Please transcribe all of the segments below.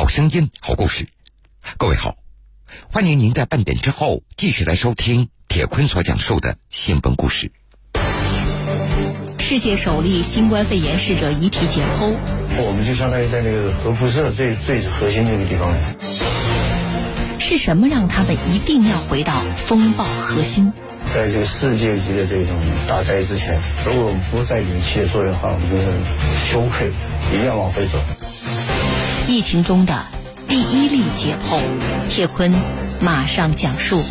好声音，好故事。各位好，欢迎您在半点之后继续来收听铁坤所讲述的新闻故事。世界首例新冠肺炎逝者遗体解剖，我们就相当于在那个核辐射最最核心那个地方。是什么让他们一定要回到风暴核心？在这个世界级的这种大灾之前，如果我们不再引起作用的话，我们就是羞愧，一定要往回走。疫情中的第一例解剖，铁坤马上讲述。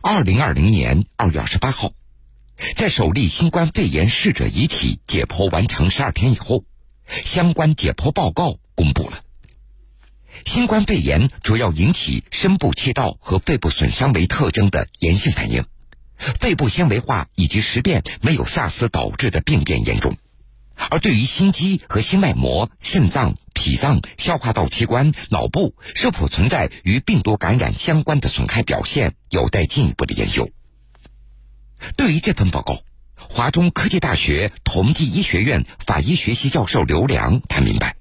二零二零年二月二十八号，在首例新冠肺炎逝者遗体解剖完成十二天以后，相关解剖报告公布了。新冠肺炎主要引起深部气道和肺部损伤为特征的炎性反应。肺部纤维化以及实变没有萨斯导致的病变严重，而对于心肌和心脉膜、肾脏、脾脏、消化道器官、脑部是否存在与病毒感染相关的损害表现，有待进一步的研究。对于这份报告，华中科技大学同济医学院法医学系教授刘良他明白，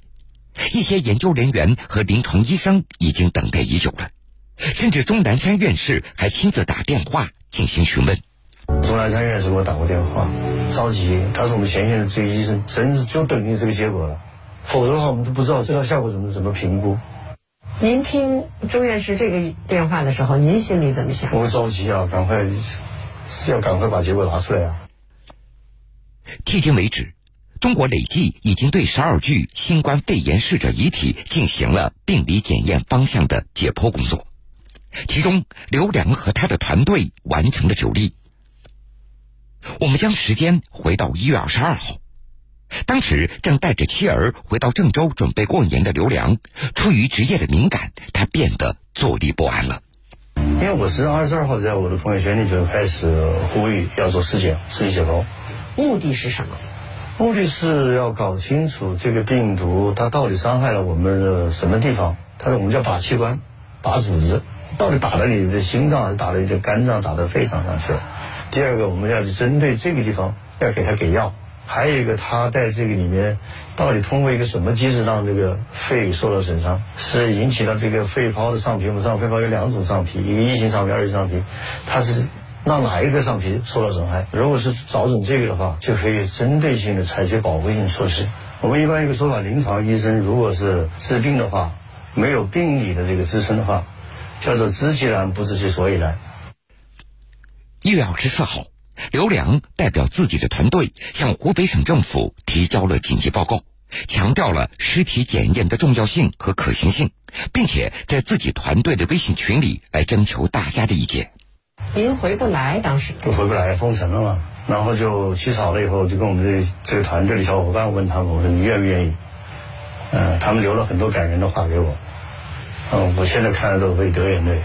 一些研究人员和临床医生已经等待已久了，甚至钟南山院士还亲自打电话。进行询问，钟南山院士给我打过电话，着急。他是我们前线的这个医生，真是就等于这个结果了。否则的话，我们都不知道治疗效果怎么怎么评估。您听钟院士这个电话的时候，您心里怎么想？我着急啊，赶快要赶快把结果拿出来啊！迄今为止，中国累计已经对十二具新冠肺炎逝者遗体进行了病理检验方向的解剖工作。其中，刘良和他的团队完成了九例。我们将时间回到一月二十二号，当时正带着妻儿回到郑州准备过年的刘良，出于职业的敏感，他变得坐立不安了。因为我是二十二号在我的朋友圈里就开始呼吁要做尸检、尸体解剖，目的是什么？目的是要搞清楚这个病毒它到底伤害了我们的什么地方。它是我们叫靶器官、靶组织。到底打到你的心脏，还是打到你的肝脏、打到肺脏上去了？第二个，我们要去针对这个地方，要给他给药。还有一个，他在这个里面，到底通过一个什么机制让这个肺受到损伤？是引起了这个肺泡的上皮。我们知道肺泡有两种上皮，一个一型上皮，二型上皮。它是让哪一个上皮受到损害？如果是找准这个的话，就可以针对性的采取保护性措施。我们一般一个说法，临床医生如果是治病的话，没有病理的这个支撑的话。叫做知其然，不知其所以然。一月二十四号，刘良代表自己的团队向湖北省政府提交了紧急报告，强调了尸体检验的重要性和可行性，并且在自己团队的微信群里来征求大家的意见。您回不来，当时回不来，封城了嘛。然后就起草了以后，就跟我们这这个团队的小伙伴问他们，我说你愿不愿意？嗯，他们留了很多感人的话给我。嗯，我现在看着都会流眼泪，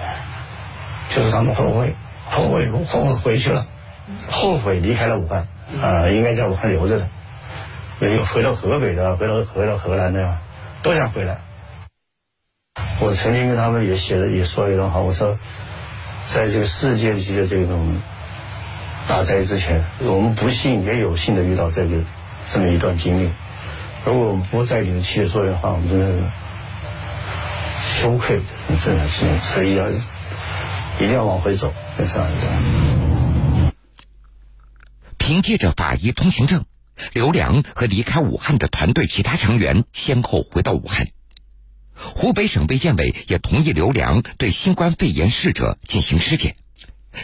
就是他们后悔，后悔，后悔回去了，后悔离开了武汉，啊，应该在武汉留着的，没有回到河北的，回到回到河南的呀，都想回来。我曾经跟他们也写了，也说了一段话，我说，在这个世界级的这种大灾之前，我们不幸也有幸的遇到这个这么一段经历，如果我们不再领起作用的话，我们真的。羞愧，这样是，所以要一定要往回走，这样子。凭借着法医通行证，刘良和离开武汉的团队其他成员先后回到武汉。湖北省卫健委也同意刘良对新冠肺炎逝者进行尸检，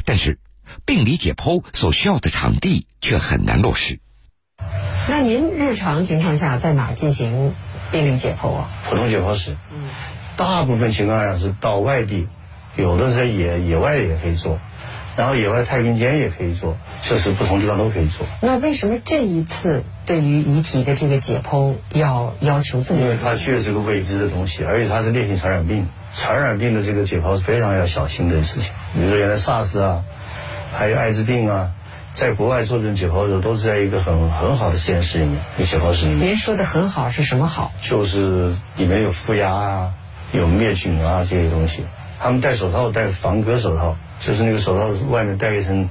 但是病理解剖所需要的场地却很难落实。那您日常情况下在哪进行病理解剖啊？普通解剖室。嗯。大部分情况下是到外地，有的是野野外也可以做，然后野外太平间也可以做，确实不同地方都可以做。那为什么这一次对于遗体的这个解剖要要求这么？因为它确实是个未知的东西，而且它是烈性传染病，传染病的这个解剖是非常要小心的事情。比如说原来 SARS 啊，还有艾滋病啊，在国外做这种解剖的时候，都是在一个很很好的实验室里面，解剖室里面。您说的很好是什么好？就是里面有负压啊。有灭菌啊这些东西，他们戴手套戴防割手套，就是那个手套外面戴一层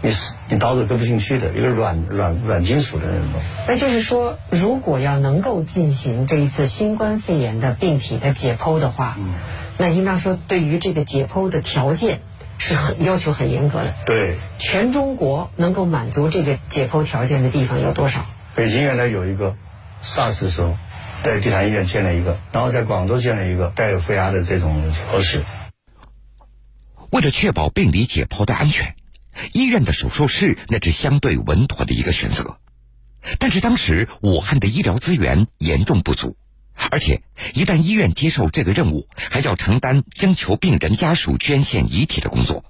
你是你刀子割不进去的，一个软软软金属的那种。那就是说，如果要能够进行这一次新冠肺炎的病体的解剖的话，那应当说对于这个解剖的条件是很要求很严格的。对，全中国能够满足这个解剖条件的地方有多少？北京原来有一个，SARS 的时候，在地坛医院建了一个，然后在广州建了一个带有负压的这种解剖室。为了确保病理解剖的安全，医院的手术室那是相对稳妥的一个选择。但是当时武汉的医疗资源严重不足，而且一旦医院接受这个任务，还要承担征求病人家属捐献遗体的工作，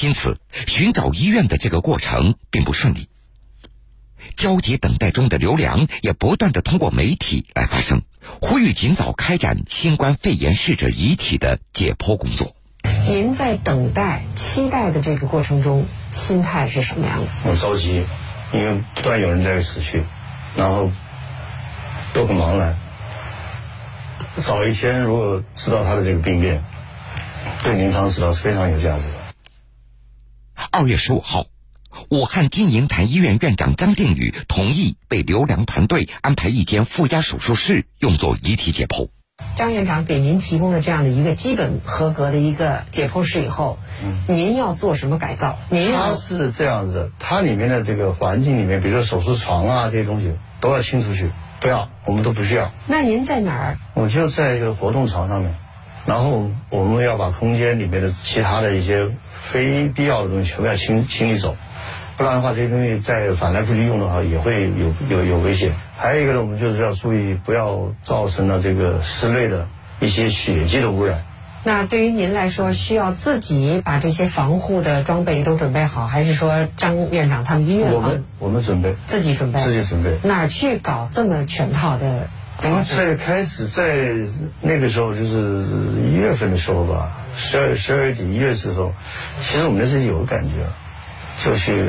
因此寻找医院的这个过程并不顺利。焦急等待中的刘良也不断的通过媒体来发声，呼吁尽早开展新冠肺炎逝者遗体的解剖工作。您在等待、期待的这个过程中，心态是什么样的？我着急，因为不断有人在死去，然后都很茫然。早一天如果知道他的这个病变，对临床指导是非常有价值的。二月十五号。武汉金银潭医院院长张定宇同意被刘良团队安排一间附加手术室，用作遗体解剖。张院长给您提供了这样的一个基本合格的一个解剖室以后，您要做什么改造？您他是这样子，它里面的这个环境里面，比如说手术床啊这些东西都要清出去，不要，我们都不需要。那您在哪儿？我就在一个活动床上面，然后我们要把空间里面的其他的一些非必要的东西全部要清清理走。不然的话，这些东西再反来覆去用的话，也会有有有危险。还有一个呢，我们就是要注意，不要造成了这个室内的一些血迹的污染。那对于您来说，需要自己把这些防护的装备都准备好，还是说张院长他们医院我们我们准备自己准备自己准备哪儿去搞这么全套的？我们在开始在那个时候，就是一月份的时候吧，十二十二月底一月的时候，其实我们那是有感觉。就去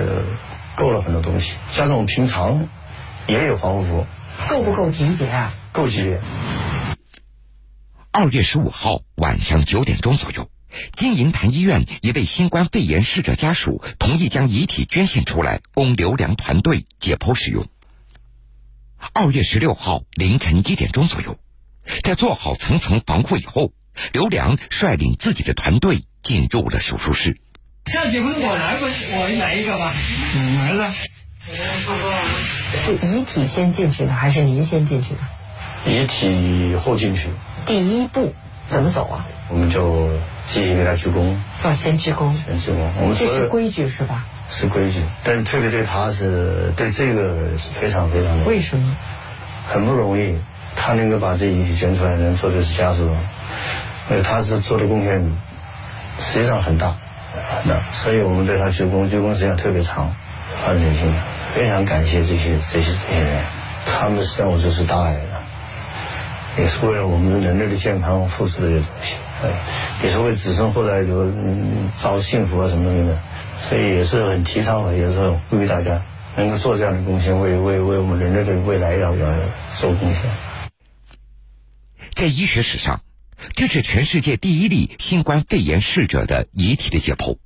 购了很多东西，加上我们平常也有防护服，够不够级别啊？够级别。二月十五号晚上九点钟左右，金银潭医院一位新冠肺炎逝者家属同意将遗体捐献出来，供刘良团队解剖使用。二月十六号凌晨一点钟左右，在做好层层防护以后，刘良率领自己的团队进入了手术室。下结婚我来吧，我来一个吧。嗯，来了。是遗体先进去的，还是您先进去的？遗体后进去。第一步怎么走啊？我们就继续给他鞠躬。要先鞠躬。先鞠躬。我们这是规矩是吧？是规矩，但是特别对他是对这个是非常非常的。为什么？很不容易，他能够把这遗体捐出来，能做的是家属，呃，他是做的贡献实际上很大。那所以我们对他鞠躬，鞠躬时间特别长，很热心，非常感谢这些这些这些人，他们实际上我就是大爱的，也是为了我们人类的健康付出的这些东西，呃，也是为子孙后代有嗯造幸福啊什么东西的，所以也是很提倡的，也是很呼吁大家能够做这样的贡献，为为为我们人类的未来要要做贡献。在医学史上。这是全世界第一例新冠肺炎逝者的遗体的解剖。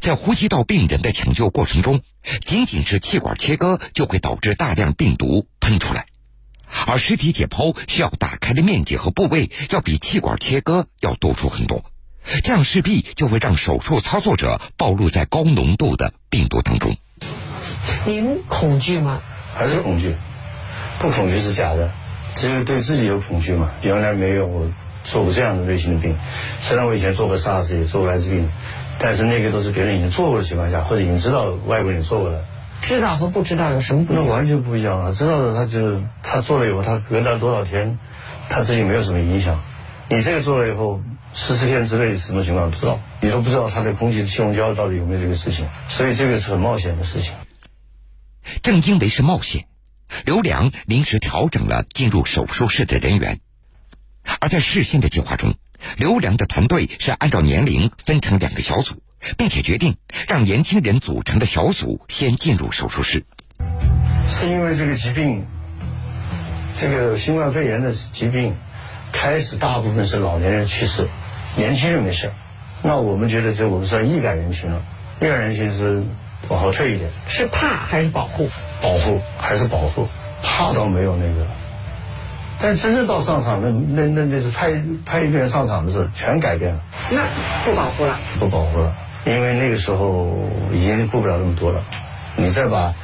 在呼吸道病人的抢救过程中，仅仅是气管切割就会导致大量病毒喷出来，而尸体解剖需要打开的面积和部位要比气管切割要多出很多，这样势必就会让手术操作者暴露在高浓度的病毒当中。您恐惧吗？还是恐惧？不恐惧是假的。只有对自己有恐惧嘛？原来没有做过这样的类型的病，虽然我以前做过 SARS，也做过艾滋病，但是那个都是别人已经做过的情况下，或者已经知道外国人做过的。知道和不知道有什么不同？那完全不一样了。知道的他就是他做了以后，他隔了多少天，他自己没有什么影响。你这个做了以后，十四天之内什么情况不知道，你都不知道他的空气气溶胶到底有没有这个事情，所以这个是很冒险的事情。正因为是冒险。刘良临时调整了进入手术室的人员，而在事先的计划中，刘良的团队是按照年龄分成两个小组，并且决定让年轻人组成的小组先进入手术室。是因为这个疾病，这个新冠肺炎的疾病，开始大部分是老年人去世，年轻人没事。那我们觉得这我们算易感人群了，易感人群是往后退一点，是怕还是保护？保护还是保护，怕倒没有那个。但真正到上场，那那那那是拍拍一个人上场的时候，全改变了，那不保护了。不保护了，因为那个时候已经顾不了那么多了。你再把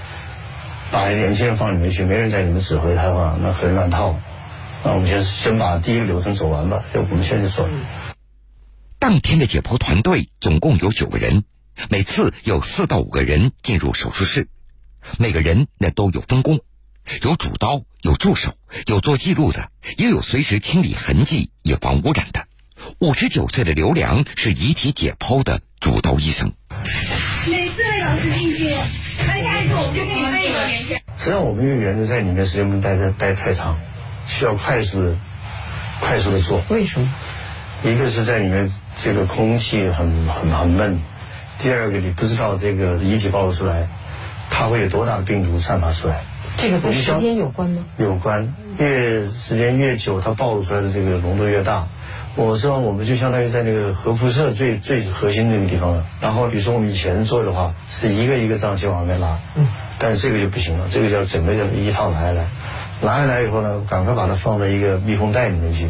把年轻人放里面去，没人在里面指挥他的话，那很乱套。那我们先先把第一个流程走完吧，就我们先去做。当天的解剖团队总共有九个人，每次有四到五个人进入手术室，每个人那都有分工。有主刀，有助手，有做记录的，也有随时清理痕迹以防污染的。五十九岁的刘良是遗体解剖的主刀医生。每次位老师进去，那下一次我们就给你备一个联系。实际上，我们一个原则在里面时间不能待在待太长，需要快速的、快速的做。为什么？一个是在里面这个空气很很很闷，第二个你不知道这个遗体暴露出来，它会有多大的病毒散发出来。这个跟时间有关吗？有关，越时间越久，它暴露出来的这个浓度越大。我说我们就相当于在那个核辐射最最核心那个地方了。然后比如说我们以前做的话，是一个一个脏器往外面拉，嗯，但是这个就不行了，这个叫整个叫一套拿下来，拿下来以后呢，赶快把它放在一个密封袋里面去，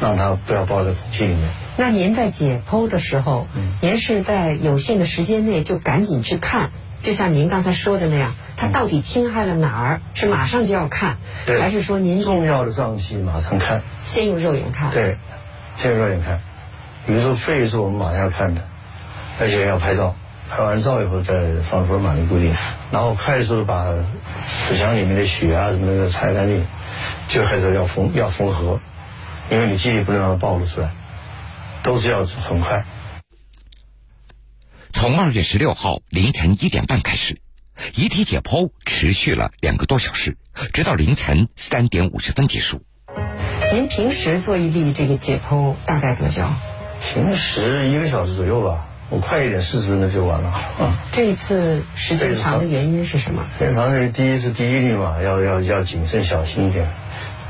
让它不要抱在空气里面。那您在解剖的时候，您是在有限的时间内就赶紧去看，就像您刚才说的那样，它到底侵害了哪儿？是马上就要看，对还是说您重要的脏器马上看，先用肉眼看？，对，先用肉眼看。比如说肺是我们马上要看的，而且要拍照，拍完照以后再放福尔马林固定，然后快速的把腹腔里面的血啊什么的擦干净，就开始要缝要缝合，因为你记忆不能让它暴露出来，都是要很快。从二月十六号凌晨一点半开始，遗体解剖持续了两个多小时，直到凌晨三点五十分结束。您平时做一例这个解剖大概多久？平时一个小时左右吧，我快一点四十分钟就完了。啊 这一次时间长的原因是什么？非常是第一是第一例嘛，要要要谨慎小心一点。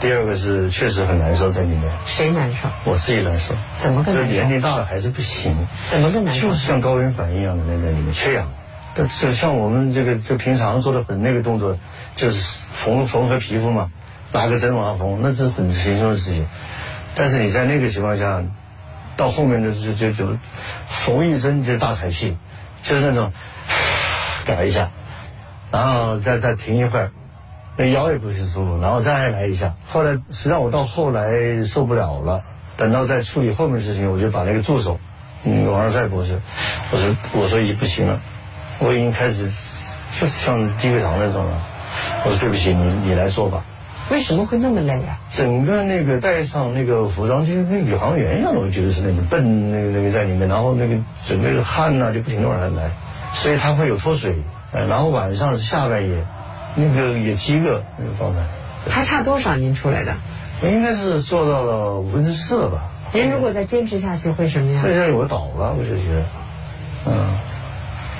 第二个是确实很难受在里面，谁难受？我自己难受。怎么个这年难受？龄大了还是不行，怎么个难受就？是像高原反应一样的那在里面缺氧。但就像我们这个就平常做的很那个动作，就是缝缝合皮肤嘛，拿个针往上缝，那这是很轻松的事情。但是你在那个情况下，到后面的就就就缝一针就大喘气，就是那种改一下，然后再再停一会儿，那那腰也不是舒服，然后再来一下。后来实际上我到后来受不了了，等到再处理后面的事情，我就把那个助手，嗯，王二赛博士，我说我说已经不行了，我已经开始就是像低血糖那种了。我说对不起，你你来做吧。为什么会那么累啊？整个那个戴上那个服装，就跟宇航员一样的，我觉得是那种笨那个那个在里面，然后那个整个汗呐、就不停的往下来，所以它会有脱水，然后晚上下半夜那个也七个那个状态，还差多少您出来的？我应该是做到了五分之四了吧？您如果再坚持下去会什么样这？下我倒了，我就觉得，嗯，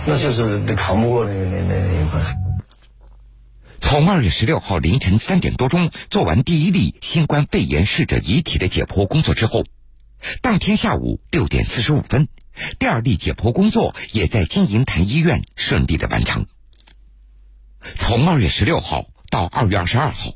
那就是扛不过那个那那那一块。从二月十六号凌晨三点多钟做完第一例新冠肺炎逝者遗体的解剖工作之后，当天下午六点四十五分，第二例解剖工作也在金银潭医院顺利的完成。从二月十六号到二月二十二号，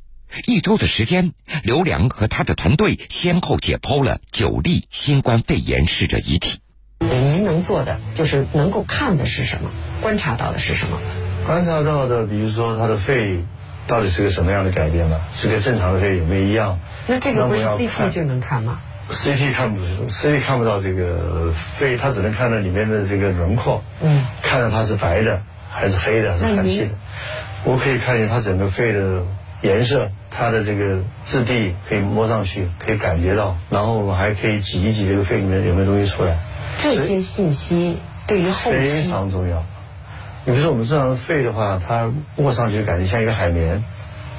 一周的时间，刘良和他的团队先后解剖了九例新冠肺炎逝者遗体。您能做的就是能够看的是什么，观察到的是什么？观察到的，比如说他的肺到底是个什么样的改变呢？是跟正常的肺有没有一样？那这个不是 CT 就能看吗？CT 看不出，CT 看不到这个肺，它只能看到里面的这个轮廓，嗯，看到它是白的还是黑的还是寒气的。我可以看见它整个肺的颜色，它的这个质地可以摸上去，可以感觉到，然后我们还可以挤一挤这个肺里面有没有东西出来，这些信息对于后非常重要。你比如说我们正常的肺的话，它握上去感觉像一个海绵，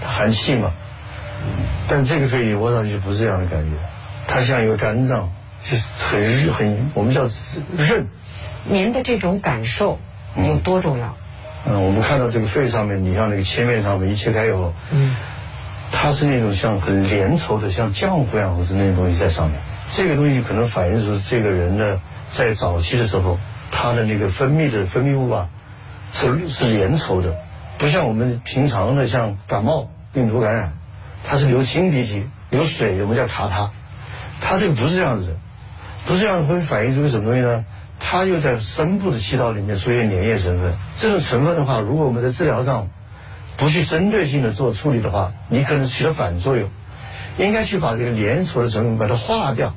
它含气嘛。但这个肺你握上去不是这样的感觉，它像一个肝脏，就是很很，我们叫韧。您的这种感受有多重要？嗯，我们看到这个肺上面，你像那个切面上面一切开以后，嗯，它是那种像很粘稠的，像浆糊一样，或是那种东西在上面。这个东西可能反映出这个人呢在早期的时候，他的那个分泌的分泌物啊，是是粘稠的，不像我们平常的像感冒病毒感染，它是流清鼻涕、流水，我们叫卡他，它这个不是这样子，不是这样会反映出个什么东西呢？它又在深部的气道里面出现粘液成分，这种成分的话，如果我们在治疗上不去针对性的做处理的话，你可能起了反作用。应该去把这个粘稠的成分把它化掉，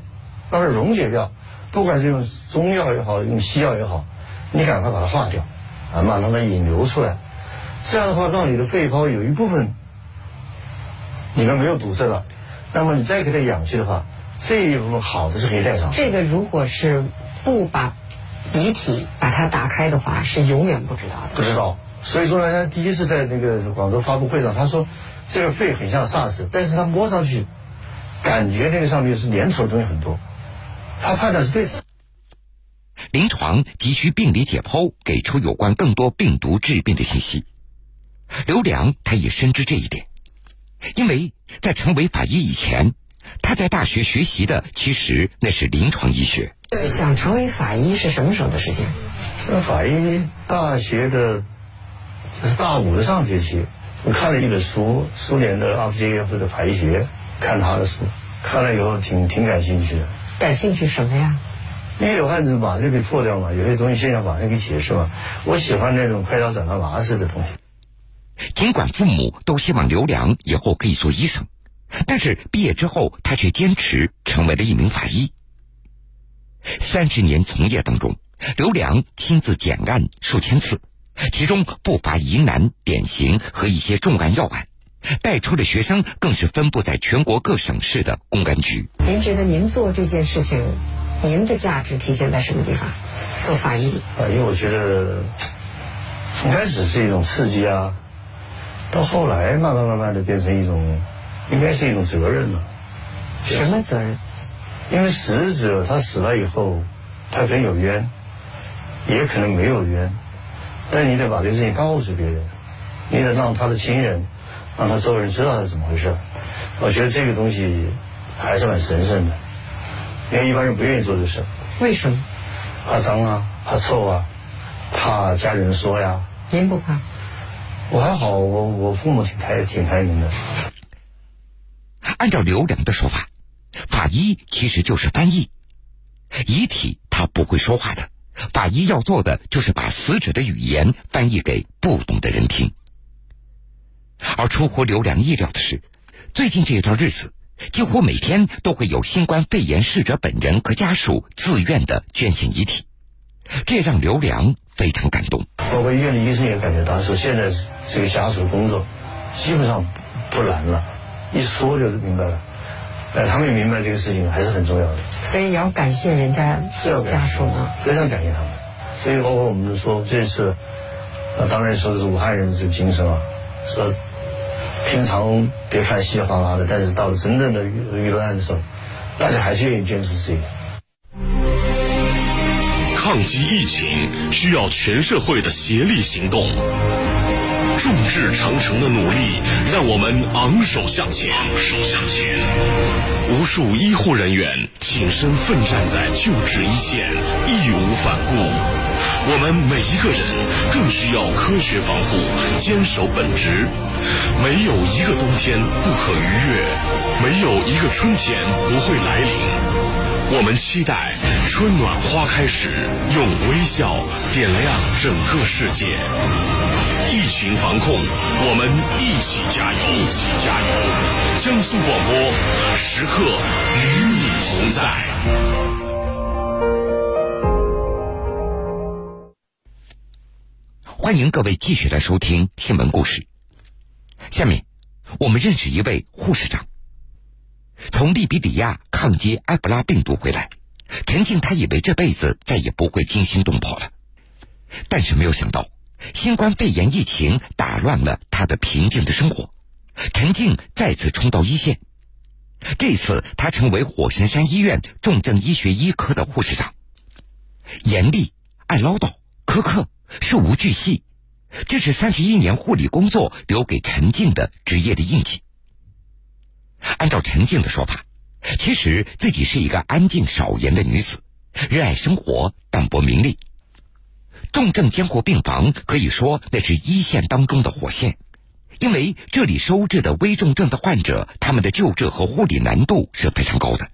让它溶解掉。不管是用中药也好，用西药也好，你赶快把它化掉，啊，慢慢的引流出来。这样的话，让你的肺泡有一部分里面没有堵塞了，那么你再给它氧气的话，这一部分好的是可以带上。这个如果是不把遗体把它打开的话，是永远不知道的。不知道，所以说呢，他第一次在那个广州发布会上，他说这个肺很像 SARS，但是他摸上去感觉那个上面是粘稠的东西很多，他判断是对的。临床急需病理解剖，给出有关更多病毒致病的信息。刘良他也深知这一点，因为在成为法医以前，他在大学学习的其实那是临床医学。想成为法医是什么时候的事情？法医大学的这是大五的上学期，我看了一本书，苏联的阿夫杰耶夫的法医学，看他的书，看了以后挺挺感兴趣的。感兴趣什么呀？因为有案子马上就给破掉嘛，有些东西现象马上可以解释嘛。我喜欢那种快刀斩乱麻似的东西。尽管父母都希望刘良以后可以做医生，但是毕业之后他却坚持成为了一名法医。三十年从业当中，刘良亲自检案数千次，其中不乏疑难、典型和一些重案要案，带出的学生更是分布在全国各省市的公安局。您觉得您做这件事情，您的价值体现在什么地方？做法医，法医我觉得从开始是一种刺激啊，到后来慢慢慢慢的变成一种，应该是一种责任了。什么责任？因为死者他死了以后，他可能有冤，也可能没有冤，但你得把这个事情告诉别人，你得让他的亲人，让他周围人知道是怎么回事。我觉得这个东西还是蛮神圣的，因为一般人不愿意做这事，为什么？怕脏啊，怕臭啊，怕家人说呀。您不怕？我还好，我我父母挺开挺开明的。按照刘良的说法。法医其实就是翻译，遗体他不会说话的，法医要做的就是把死者的语言翻译给不懂的人听。而出乎刘良意料的是，最近这一段日子，几乎每天都会有新冠肺炎逝者本人和家属自愿的捐献遗体，这让刘良非常感动。包括医院的医生也感觉到，说现在这个家属工作基本上不难了，一说就明白了。呃，他们也明白这个事情还是很重要的，所以要感谢人家家属呢，非常感谢他们。所以包括我们说这次，呃，当然说的是武汉人的这个精神啊，说平常别看稀里哗啦的，但是到了真正的遇遇到难的时候，大家还是愿意捐出自己。抗击疫情需要全社会的协力行动。众志成城的努力，让我们昂首向前。昂首向前。无数医护人员挺身奋战在救治一线，义无反顾。我们每一个人更需要科学防护，坚守本职。没有一个冬天不可逾越，没有一个春天不会来临。我们期待春暖花开时，用微笑点亮整个世界。疫情防控，我们一起加油！一起加油！江苏广播时刻与你同在。欢迎各位继续来收听新闻故事。下面，我们认识一位护士长。从利比里亚抗击埃博拉病毒回来，陈静他以为这辈子再也不会惊心动魄了，但是没有想到。新冠肺炎疫情打乱了他的平静的生活，陈静再次冲到一线。这次他成为火神山医院重症医学医科的护士长，严厉、爱唠叨、苛刻、事无巨细，这是三十一年护理工作留给陈静的职业的印记。按照陈静的说法，其实自己是一个安静少言的女子，热爱生活，淡泊名利。重症监护病房可以说那是一线当中的火线，因为这里收治的危重症的患者，他们的救治和护理难度是非常高的。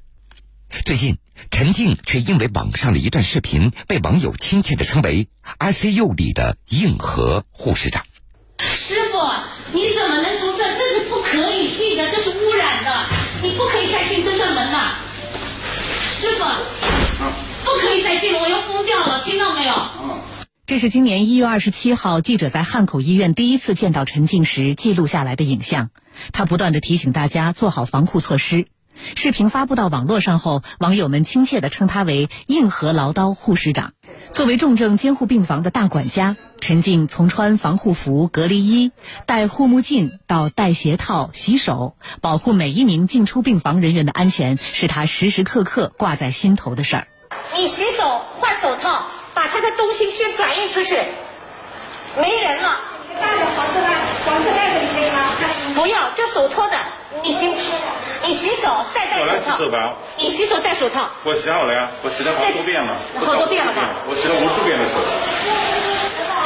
最近，陈静却因为网上的一段视频，被网友亲切的称为 “ICU 里的硬核护士长”。师傅，你怎么能从这？这是不可以进的，这是污染的，你不可以再进这扇门了。师傅，不可以再进了，我要疯掉了，听到没有？这是今年一月二十七号记者在汉口医院第一次见到陈静时记录下来的影像。他不断地提醒大家做好防护措施。视频发布到网络上后，网友们亲切地称他为“硬核唠叨护士长”。作为重症监护病房的大管家，陈静从穿防护服、隔离衣、戴护目镜到戴鞋套、洗手，保护每一名进出病房人员的安全，是他时时刻刻挂在心头的事儿。你洗手换手套。东西先转运出去，没人了。大的黄色袋，黄色袋子里可以吗？不要，就手托着。你洗，你洗手再戴手套。你洗手戴手套。我洗好了呀，我洗了好多遍了。好多遍了吧？我洗了无数遍的手。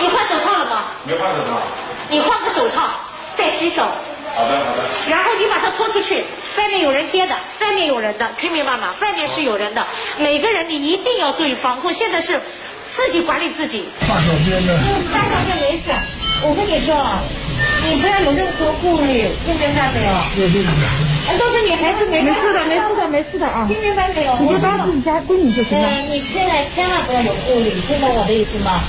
你换手套了吗？没换手套。你换个手套再洗手。好的好的。然后你把它拖出去，外面有人接的，外面有人的，听明白吗？外面是有人的，每个人你一定要注意防控。现在是。自己管理自己。大小便呢。大小便没事，我跟你说，你不要有任何顾虑，听明白没有？有这个。都是女孩子，没事的，没事的，没事的啊。听明白没有？你就当自己家闺女就行了。你现在千万不要有顾虑，听懂我的意思吗？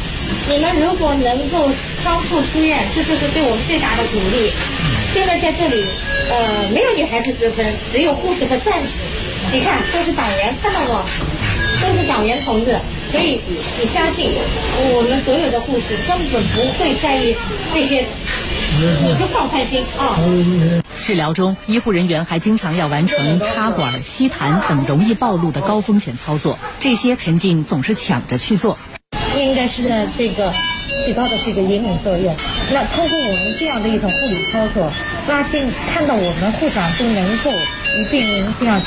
你们如果能够康复出院，这就是对我们最大的鼓励。现在在这里，呃，没有女孩子之分，只有护士和战士。你看，都是党员，看到不？都是党员同志。所以，你相信我们所有的护士根本不会在意这些，你就放宽心啊。治疗中，医护人员还经常要完成插管、吸痰等容易暴露的高风险操作，这些陈静总是抢着去做。应该是呢，这个起到的这个引领作用。那通过我们这样的一种护理操作，拉近看到我们护长都能够与病人这样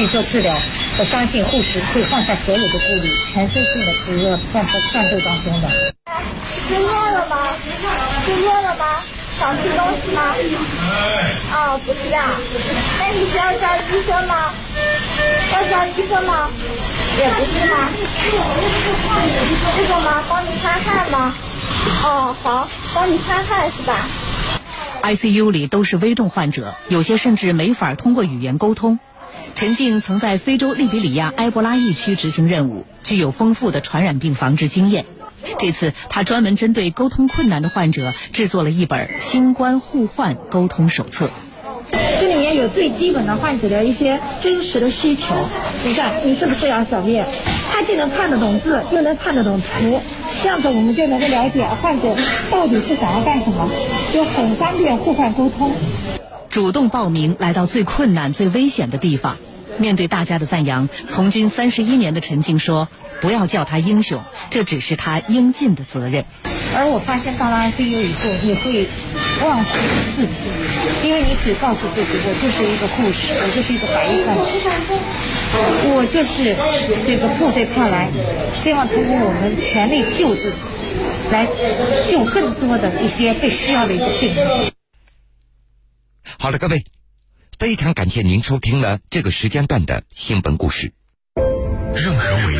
去做治疗。我相信护士会放下所有的顾虑，全身心的投入战斗战斗当中的。吃饿了吗？吃饿了吗？想吃东西吗？哦，不是啊。那你需要叫医生吗？要叫医生吗？也不是吗？这个吗？帮你擦汗吗？哦，好，帮你擦汗是吧？ICU 里都是危重患者，有些甚至没法通过语言沟通。陈静曾在非洲利比里亚埃博拉疫区执行任务，具有丰富的传染病防治经验。这次，他专门针对沟通困难的患者制作了一本《新冠互换沟通手册》。这里面有最基本的患者的一些真实的需求。你看，你是不是要小便？他既能看得懂字，又能看得懂图，这样子我们就能够了解患者到底是想要干什么，就很方便互换沟通。主动报名，来到最困难、最危险的地方。面对大家的赞扬，从军三十一年的陈静说：“不要叫他英雄，这只是他应尽的责任。”而我发现到了 ICU 以后，你会忘乎自己，因为你只告诉自己：“我就是一个护士，我就是一个白衣战士，我就是这个部队派来，希望通过我们全力救治，来救更多的一些被需要的一个病人。”好了，各位，非常感谢您收听了这个时间段的新闻故事。任何为